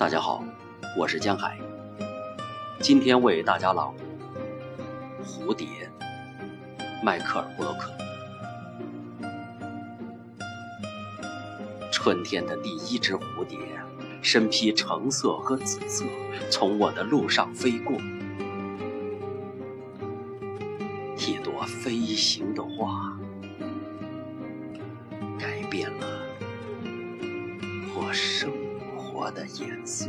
大家好，我是江海，今天为大家朗读《蝴蝶》，迈克尔·布洛克。春天的第一只蝴蝶，身披橙色和紫色，从我的路上飞过。一朵飞行的花，改变了我生我的颜色。